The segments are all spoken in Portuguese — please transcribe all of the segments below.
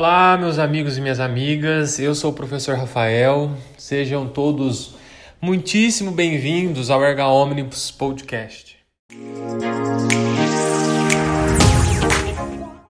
olá, meus amigos e minhas amigas. Eu sou o professor Rafael. Sejam todos muitíssimo bem-vindos ao Erga Omnibus Podcast.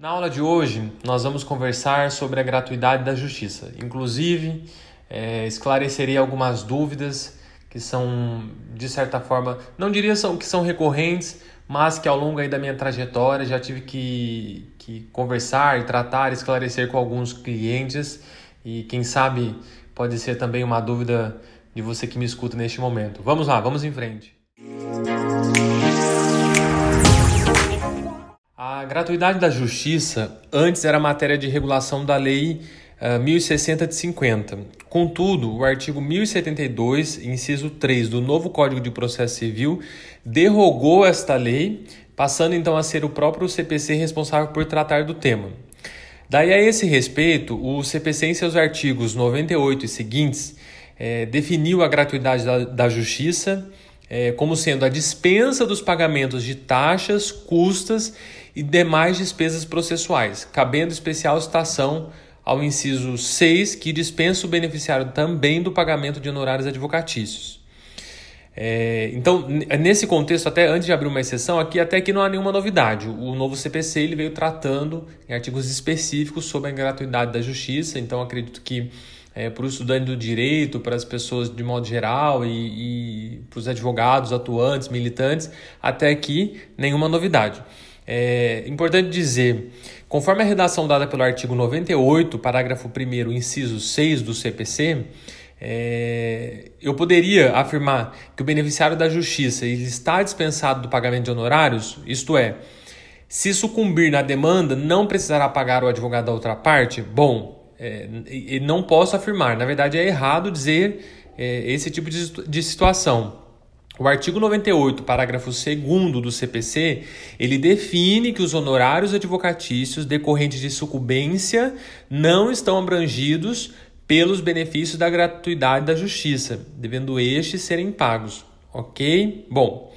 Na aula de hoje, nós vamos conversar sobre a gratuidade da justiça. Inclusive, é, esclarecerei algumas dúvidas que são, de certa forma, não diria que são recorrentes, mas que ao longo aí da minha trajetória já tive que, que conversar, tratar, esclarecer com alguns clientes e quem sabe pode ser também uma dúvida de você que me escuta neste momento. Vamos lá, vamos em frente. A gratuidade da justiça antes era matéria de regulação da lei 1060 ah, de 50. Contudo, o artigo 1072, inciso 3 do novo Código de Processo Civil, derrogou esta lei, passando então a ser o próprio CPC responsável por tratar do tema. Daí a esse respeito, o CPC em seus artigos 98 e seguintes é, definiu a gratuidade da, da justiça é, como sendo a dispensa dos pagamentos de taxas, custas e demais despesas processuais, cabendo especial citação ao inciso 6, que dispensa o beneficiário também do pagamento de honorários advocatícios. É, então, nesse contexto, até antes de abrir uma exceção, aqui até que não há nenhuma novidade. O novo CPC ele veio tratando em artigos específicos sobre a gratuidade da justiça, então acredito que é, para o estudante do direito, para as pessoas de modo geral e, e para os advogados, atuantes, militantes, até aqui nenhuma novidade. É importante dizer, conforme a redação dada pelo artigo 98, parágrafo 1 inciso 6 do CPC, é, eu poderia afirmar que o beneficiário da justiça ele está dispensado do pagamento de honorários, isto é, se sucumbir na demanda, não precisará pagar o advogado da outra parte? Bom, é, não posso afirmar. Na verdade, é errado dizer é, esse tipo de, de situação. O artigo 98, parágrafo 2 do CPC, ele define que os honorários advocatícios decorrentes de sucumbência não estão abrangidos pelos benefícios da gratuidade da justiça, devendo estes serem pagos. Ok? Bom.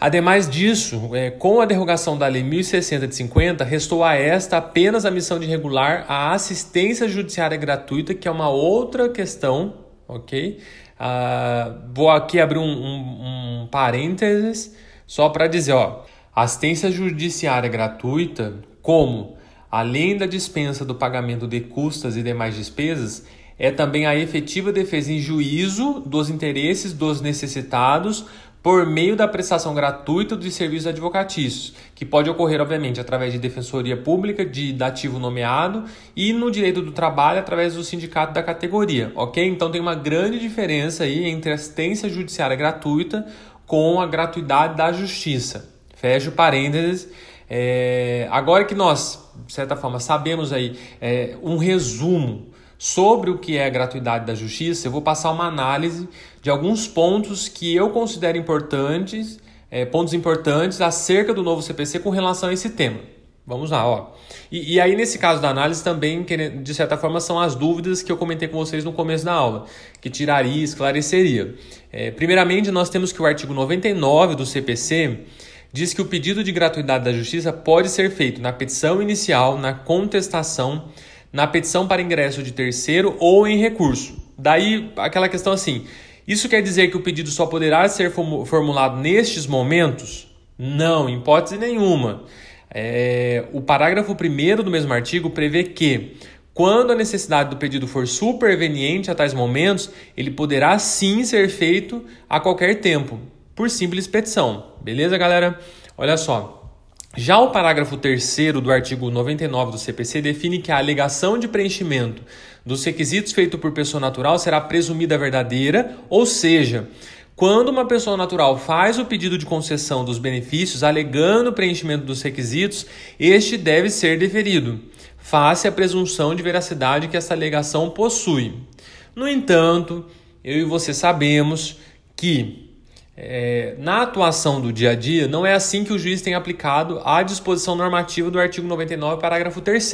Ademais disso, é, com a derrogação da Lei 1060 de 50, restou a esta apenas a missão de regular a assistência judiciária gratuita, que é uma outra questão, ok? Uh, vou aqui abrir um, um, um parênteses só para dizer, ó, assistência judiciária gratuita, como? Além da dispensa do pagamento de custas e demais despesas, é também a efetiva defesa em juízo dos interesses dos necessitados por meio da prestação gratuita de serviços advocatícios, que pode ocorrer, obviamente, através de defensoria pública, de dativo nomeado e no direito do trabalho através do sindicato da categoria, ok? Então tem uma grande diferença aí entre assistência judiciária gratuita com a gratuidade da justiça. Fecho parênteses. É, agora que nós, de certa forma, sabemos aí é, um resumo sobre o que é a gratuidade da justiça, eu vou passar uma análise de alguns pontos que eu considero importantes, é, pontos importantes acerca do novo CPC com relação a esse tema. Vamos lá, ó. E, e, aí, nesse caso da análise, também, de certa forma, são as dúvidas que eu comentei com vocês no começo da aula, que tiraria esclareceria. É, primeiramente, nós temos que o artigo 99 do CPC diz que o pedido de gratuidade da justiça pode ser feito na petição inicial, na contestação na petição para ingresso de terceiro ou em recurso. Daí aquela questão assim: isso quer dizer que o pedido só poderá ser formulado nestes momentos? Não, em hipótese nenhuma. É, o parágrafo 1 do mesmo artigo prevê que, quando a necessidade do pedido for superveniente a tais momentos, ele poderá sim ser feito a qualquer tempo, por simples petição. Beleza, galera? Olha só. Já o parágrafo 3 do artigo 99 do CPC define que a alegação de preenchimento dos requisitos feito por pessoa natural será presumida verdadeira, ou seja, quando uma pessoa natural faz o pedido de concessão dos benefícios alegando o preenchimento dos requisitos, este deve ser deferido, face à presunção de veracidade que essa alegação possui. No entanto, eu e você sabemos que é, na atuação do dia a dia, não é assim que o juiz tem aplicado a disposição normativa do artigo 99, parágrafo 3.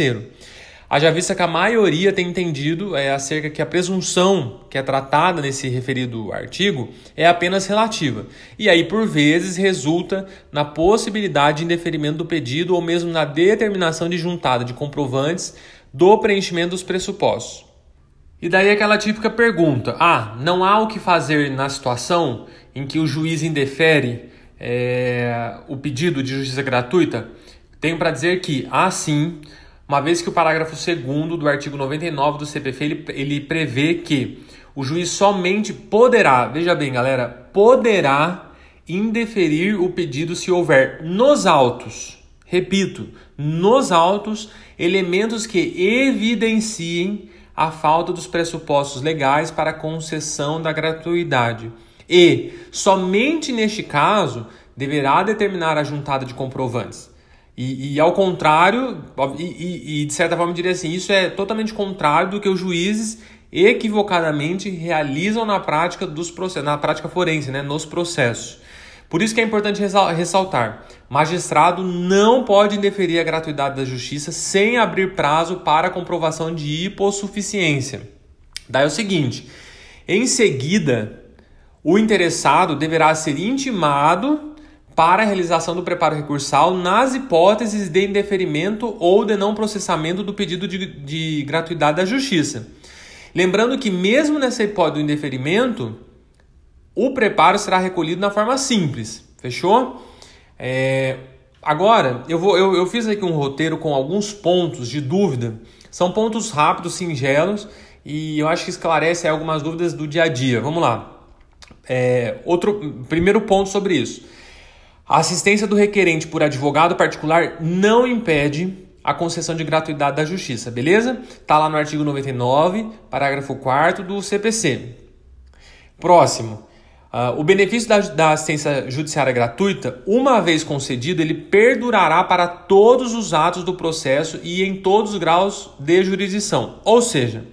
Haja vista que a maioria tem entendido é, acerca que a presunção que é tratada nesse referido artigo é apenas relativa. E aí, por vezes, resulta na possibilidade de indeferimento do pedido ou mesmo na determinação de juntada de comprovantes do preenchimento dos pressupostos. E daí aquela típica pergunta: ah, não há o que fazer na situação em que o juiz indefere é, o pedido de justiça gratuita? Tenho para dizer que há sim, uma vez que o parágrafo 2 do artigo 99 do CPF ele, ele prevê que o juiz somente poderá, veja bem, galera, poderá indeferir o pedido se houver nos autos, repito, nos autos, elementos que evidenciem a falta dos pressupostos legais para concessão da gratuidade. E, somente neste caso, deverá determinar a juntada de comprovantes. E, e ao contrário, e, e, de certa forma diria assim, isso é totalmente contrário do que os juízes equivocadamente realizam na prática dos processos, na prática forense, né, nos processos. Por isso que é importante ressaltar: magistrado não pode indeferir a gratuidade da justiça sem abrir prazo para comprovação de hipossuficiência. Daí é o seguinte: em seguida, o interessado deverá ser intimado para a realização do preparo recursal nas hipóteses de indeferimento ou de não processamento do pedido de, de gratuidade da justiça. Lembrando que, mesmo nessa hipótese do indeferimento, o preparo será recolhido na forma simples, fechou? É, agora, eu, vou, eu, eu fiz aqui um roteiro com alguns pontos de dúvida. São pontos rápidos, singelos, e eu acho que esclarece algumas dúvidas do dia a dia. Vamos lá. É, outro primeiro ponto sobre isso. A assistência do requerente por advogado particular não impede a concessão de gratuidade da justiça, beleza? Tá lá no artigo 99, parágrafo 4 do CPC. Próximo. Uh, o benefício da, da, assistência judiciária gratuita, uma vez concedido, ele perdurará para todos os atos do processo e em todos os graus de jurisdição. Ou seja,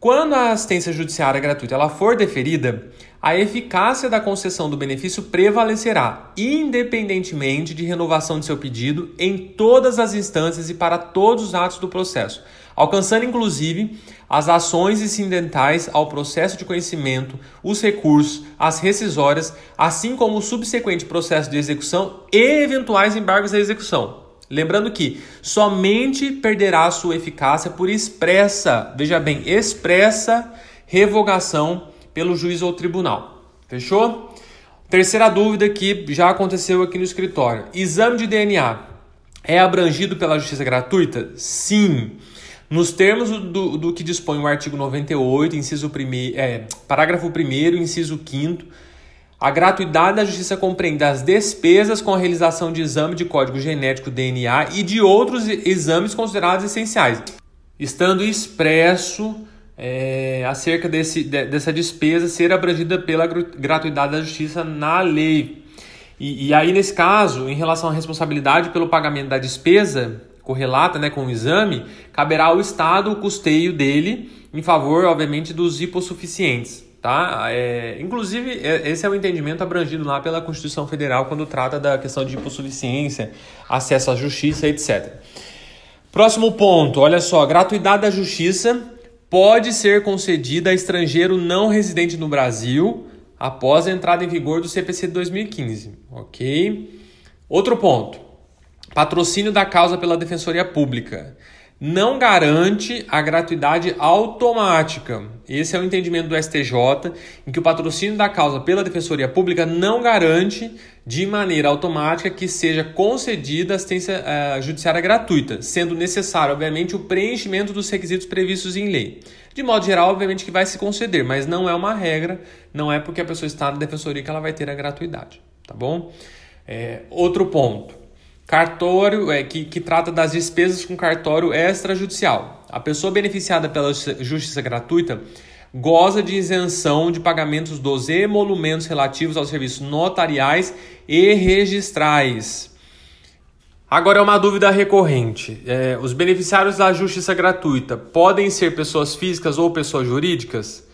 quando a assistência judiciária gratuita ela for deferida, a eficácia da concessão do benefício prevalecerá, independentemente de renovação de seu pedido em todas as instâncias e para todos os atos do processo alcançando inclusive as ações incidentais ao processo de conhecimento, os recursos, as rescisórias, assim como o subsequente processo de execução e eventuais embargos da execução. Lembrando que somente perderá sua eficácia por expressa, veja bem, expressa revogação pelo juiz ou tribunal. Fechou? Terceira dúvida que já aconteceu aqui no escritório: exame de DNA é abrangido pela justiça gratuita? Sim. Nos termos do, do que dispõe o artigo 98, inciso é, parágrafo 1, inciso 5, a gratuidade da justiça compreende as despesas com a realização de exame de código genético DNA e de outros exames considerados essenciais, estando expresso é, acerca desse, dessa despesa ser abrangida pela gratuidade da justiça na lei. E, e aí, nesse caso, em relação à responsabilidade pelo pagamento da despesa, correlata né, com o exame, caberá ao Estado o custeio dele em favor, obviamente, dos hipossuficientes. Tá? É, inclusive, é, esse é o entendimento abrangido lá pela Constituição Federal quando trata da questão de hipossuficiência, acesso à justiça, etc. Próximo ponto, olha só, gratuidade da justiça pode ser concedida a estrangeiro não residente no Brasil após a entrada em vigor do CPC de 2015, ok? Outro ponto, Patrocínio da causa pela Defensoria Pública não garante a gratuidade automática. Esse é o entendimento do STJ, em que o patrocínio da causa pela Defensoria Pública não garante de maneira automática que seja concedida assistência uh, judiciária gratuita, sendo necessário, obviamente, o preenchimento dos requisitos previstos em lei. De modo geral, obviamente que vai se conceder, mas não é uma regra, não é porque a pessoa está na defensoria que ela vai ter a gratuidade, tá bom? É, outro ponto. Cartório, é, que, que trata das despesas com cartório extrajudicial. A pessoa beneficiada pela justiça gratuita goza de isenção de pagamentos dos emolumentos relativos aos serviços notariais e registrais. Agora é uma dúvida recorrente. É, os beneficiários da justiça gratuita podem ser pessoas físicas ou pessoas jurídicas?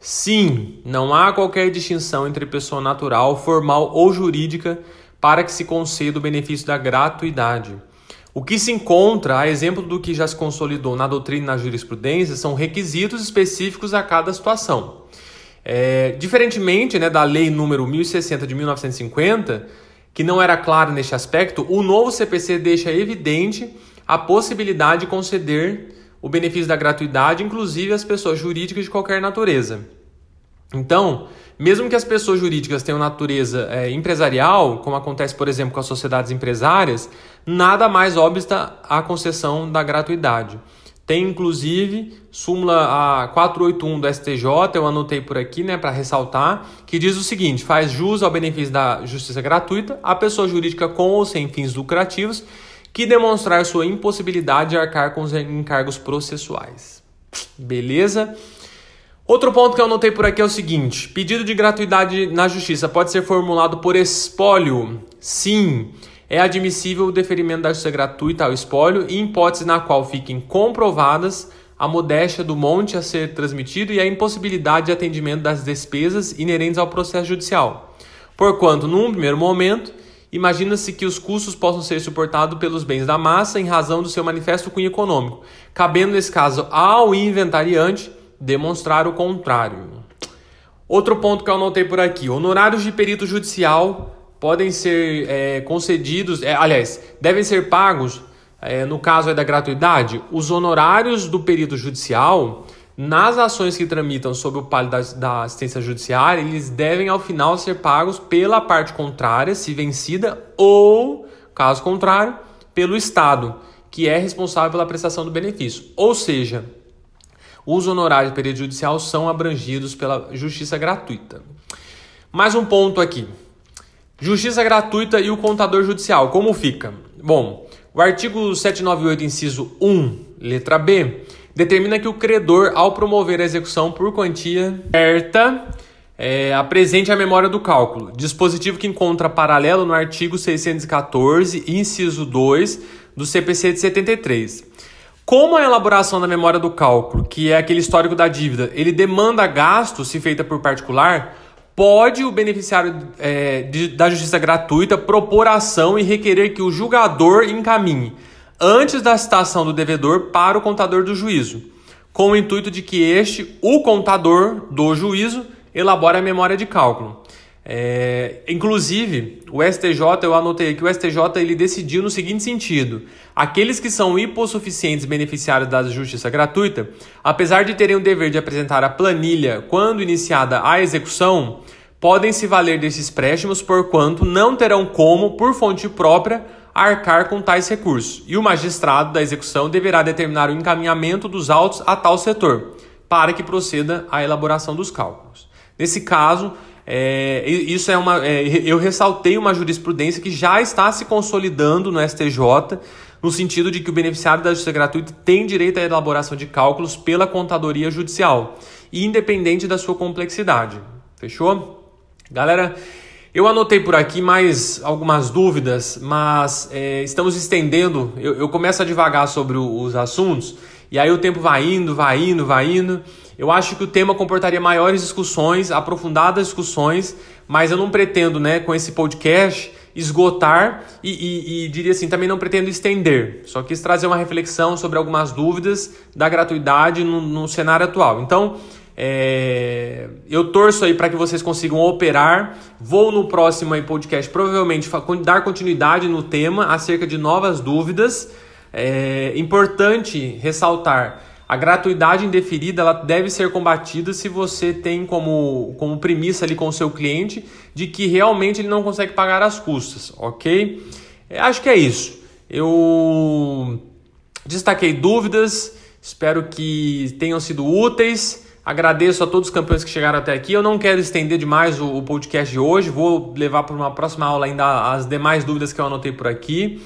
Sim, não há qualquer distinção entre pessoa natural, formal ou jurídica para que se conceda o benefício da gratuidade. O que se encontra, a exemplo do que já se consolidou na doutrina e na jurisprudência, são requisitos específicos a cada situação. É, diferentemente né, da lei número 1060 de 1950, que não era clara neste aspecto, o novo CPC deixa evidente a possibilidade de conceder o benefício da gratuidade, inclusive as pessoas jurídicas de qualquer natureza. Então, mesmo que as pessoas jurídicas tenham natureza é, empresarial, como acontece, por exemplo, com as sociedades empresárias, nada mais obsta a concessão da gratuidade. Tem inclusive súmula a 481 do STJ, eu anotei por aqui, né, para ressaltar, que diz o seguinte: faz jus ao benefício da justiça gratuita a pessoa jurídica com ou sem fins lucrativos que demonstrar sua impossibilidade de arcar com os encargos processuais. Beleza? Outro ponto que eu anotei por aqui é o seguinte: pedido de gratuidade na justiça pode ser formulado por espólio? Sim é admissível o deferimento da justiça gratuita ao espólio em hipótese na qual fiquem comprovadas a modéstia do monte a ser transmitido e a impossibilidade de atendimento das despesas inerentes ao processo judicial. Porquanto, num primeiro momento, imagina-se que os custos possam ser suportados pelos bens da massa em razão do seu manifesto cunho econômico, cabendo nesse caso ao inventariante demonstrar o contrário. Outro ponto que eu anotei por aqui: honorários de perito judicial podem ser é, concedidos, é, aliás, devem ser pagos, é, no caso é da gratuidade, os honorários do perito judicial nas ações que tramitam sob o palio da, da, assistência judiciária, eles devem ao final ser pagos pela parte contrária, se vencida, ou, caso contrário, pelo Estado, que é responsável pela prestação do benefício. Ou seja, os honorários do perito judicial são abrangidos pela justiça gratuita. Mais um ponto aqui. Justiça gratuita e o contador judicial, como fica? Bom, o artigo 798, inciso 1, letra B, determina que o credor, ao promover a execução por quantia certa, é, apresente a memória do cálculo, dispositivo que encontra paralelo no artigo 614, inciso 2 do CPC de 73. Como a elaboração da memória do cálculo, que é aquele histórico da dívida, ele demanda gasto se feita por particular, pode o beneficiário é, de, da justiça gratuita propor ação e requerer que o julgador encaminhe, antes da citação do devedor, para o contador do juízo, com o intuito de que este, o contador do juízo, elabore a memória de cálculo. É, inclusive, o STJ, eu anotei aqui, o STJ ele decidiu no seguinte sentido: aqueles que são hipossuficientes beneficiários da justiça gratuita, apesar de terem o dever de apresentar a planilha quando iniciada a execução, podem se valer desses préstimos porquanto não terão como, por fonte própria, arcar com tais recursos, e o magistrado da execução deverá determinar o encaminhamento dos autos a tal setor, para que proceda a elaboração dos cálculos. Nesse caso, é, isso é uma. É, eu ressaltei uma jurisprudência que já está se consolidando no STJ, no sentido de que o beneficiário da justiça gratuita tem direito à elaboração de cálculos pela contadoria judicial, independente da sua complexidade. Fechou? Galera, eu anotei por aqui mais algumas dúvidas, mas é, estamos estendendo. Eu, eu começo a devagar sobre o, os assuntos, e aí o tempo vai indo, vai indo, vai indo. Eu acho que o tema comportaria maiores discussões, aprofundadas discussões, mas eu não pretendo, né, com esse podcast, esgotar e, e, e, diria assim, também não pretendo estender. Só quis trazer uma reflexão sobre algumas dúvidas da gratuidade no, no cenário atual. Então, é, eu torço aí para que vocês consigam operar. Vou no próximo aí podcast provavelmente dar continuidade no tema acerca de novas dúvidas. É importante ressaltar a gratuidade indeferida ela deve ser combatida se você tem como, como premissa ali com o seu cliente de que realmente ele não consegue pagar as custas, ok? É, acho que é isso. Eu destaquei dúvidas, espero que tenham sido úteis. Agradeço a todos os campeões que chegaram até aqui. Eu não quero estender demais o, o podcast de hoje, vou levar para uma próxima aula ainda as demais dúvidas que eu anotei por aqui.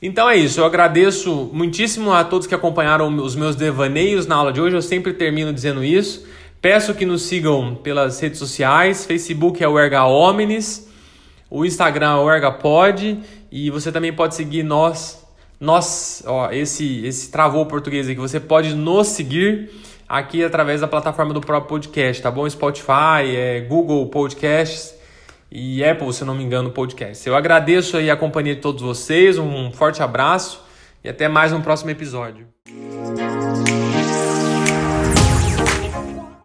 Então é isso, eu agradeço muitíssimo a todos que acompanharam os meus devaneios na aula de hoje, eu sempre termino dizendo isso. Peço que nos sigam pelas redes sociais, Facebook é o Erga Omnis, o Instagram é o ErgaPod e você também pode seguir nós, nós, ó, esse, esse travou português aqui, você pode nos seguir aqui através da plataforma do próprio podcast, tá bom? Spotify, é, Google Podcasts, e Apple, se não me engano, podcast. Eu agradeço aí a companhia de todos vocês, um forte abraço e até mais um próximo episódio.